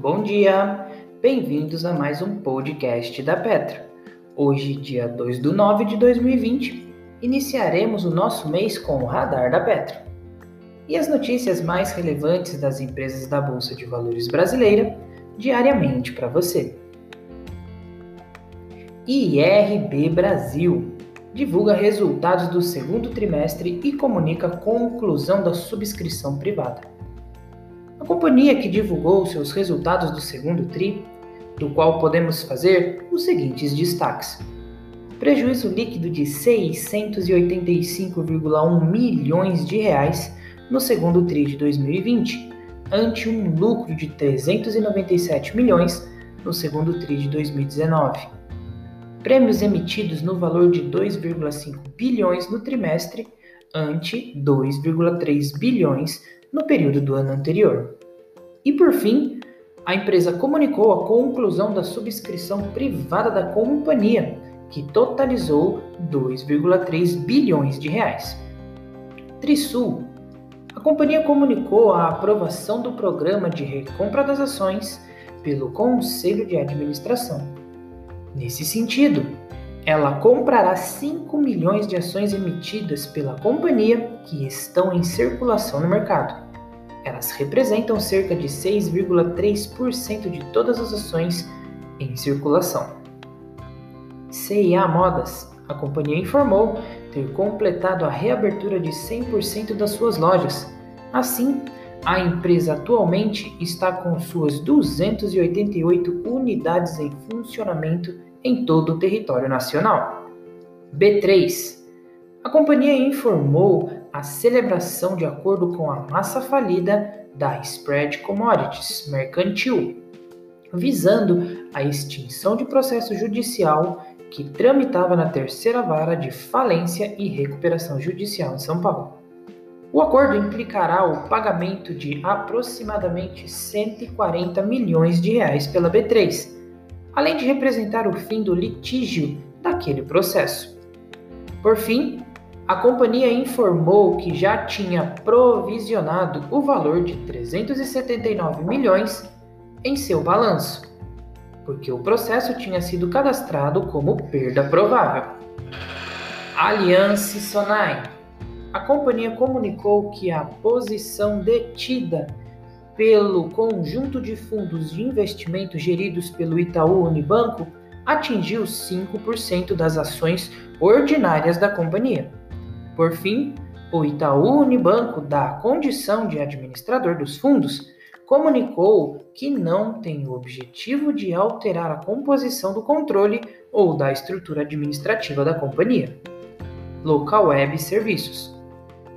Bom dia! Bem-vindos a mais um podcast da Petra. Hoje, dia 2 de 9 de 2020, iniciaremos o nosso mês com o Radar da Petra. E as notícias mais relevantes das empresas da Bolsa de Valores brasileira diariamente para você. IRB Brasil divulga resultados do segundo trimestre e comunica conclusão da subscrição privada. A companhia que divulgou seus resultados do segundo TRI, do qual podemos fazer os seguintes destaques. Prejuízo líquido de 685,1 milhões de reais no segundo TRI de 2020, ante um lucro de 397 milhões no segundo TRI de 2019. Prêmios emitidos no valor de 2,5 bilhões no trimestre, ante 2,3 bilhões no período do ano anterior. E por fim, a empresa comunicou a conclusão da subscrição privada da companhia, que totalizou 2,3 bilhões de reais. Trisul. A companhia comunicou a aprovação do programa de recompra das ações pelo Conselho de Administração. Nesse sentido, ela comprará 5 milhões de ações emitidas pela companhia que estão em circulação no mercado. Elas representam cerca de 6,3% de todas as ações em circulação. CIA Modas, a companhia informou ter completado a reabertura de 100% das suas lojas. Assim, a empresa atualmente está com suas 288 unidades em funcionamento em todo o território nacional. B3. A companhia informou a celebração de acordo com a massa falida da Spread Commodities Mercantil, visando a extinção de processo judicial que tramitava na terceira vara de falência e recuperação judicial em São Paulo. O acordo implicará o pagamento de aproximadamente 140 milhões de reais pela B3, além de representar o fim do litígio daquele processo. Por fim, a companhia informou que já tinha provisionado o valor de 379 milhões em seu balanço, porque o processo tinha sido cadastrado como perda provável. Alliance Sonai. A companhia comunicou que a posição detida pelo conjunto de fundos de investimento geridos pelo Itaú Unibanco atingiu 5% das ações ordinárias da companhia. Por fim, o Itaú Unibanco, da condição de administrador dos fundos, comunicou que não tem o objetivo de alterar a composição do controle ou da estrutura administrativa da companhia. Local Web Serviços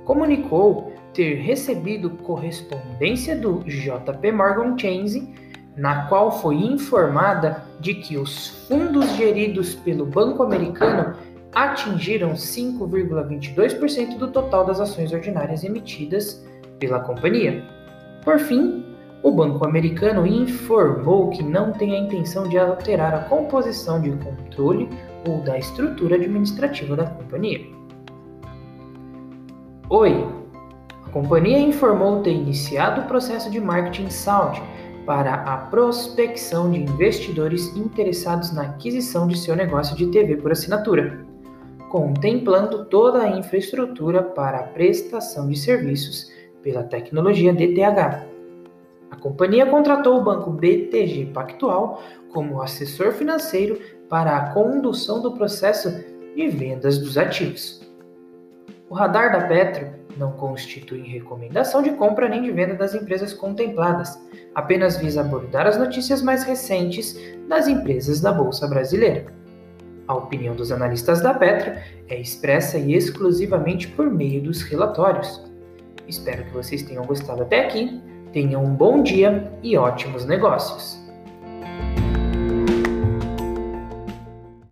comunicou ter recebido correspondência do JP Morgan Chase, na qual foi informada de que os fundos geridos pelo Banco Americano atingiram 5,22% do total das ações ordinárias emitidas pela companhia. Por fim, o banco americano informou que não tem a intenção de alterar a composição de controle ou da estrutura administrativa da companhia. Oi! A companhia informou ter iniciado o processo de marketing Sound para a prospecção de investidores interessados na aquisição de seu negócio de TV por assinatura contemplando toda a infraestrutura para a prestação de serviços pela tecnologia DTH. A companhia contratou o banco BTG Pactual como assessor financeiro para a condução do processo de vendas dos ativos. O radar da Petro não constitui recomendação de compra nem de venda das empresas contempladas, apenas visa abordar as notícias mais recentes das empresas da Bolsa Brasileira. A opinião dos analistas da Petra é expressa e exclusivamente por meio dos relatórios. Espero que vocês tenham gostado até aqui, tenham um bom dia e ótimos negócios!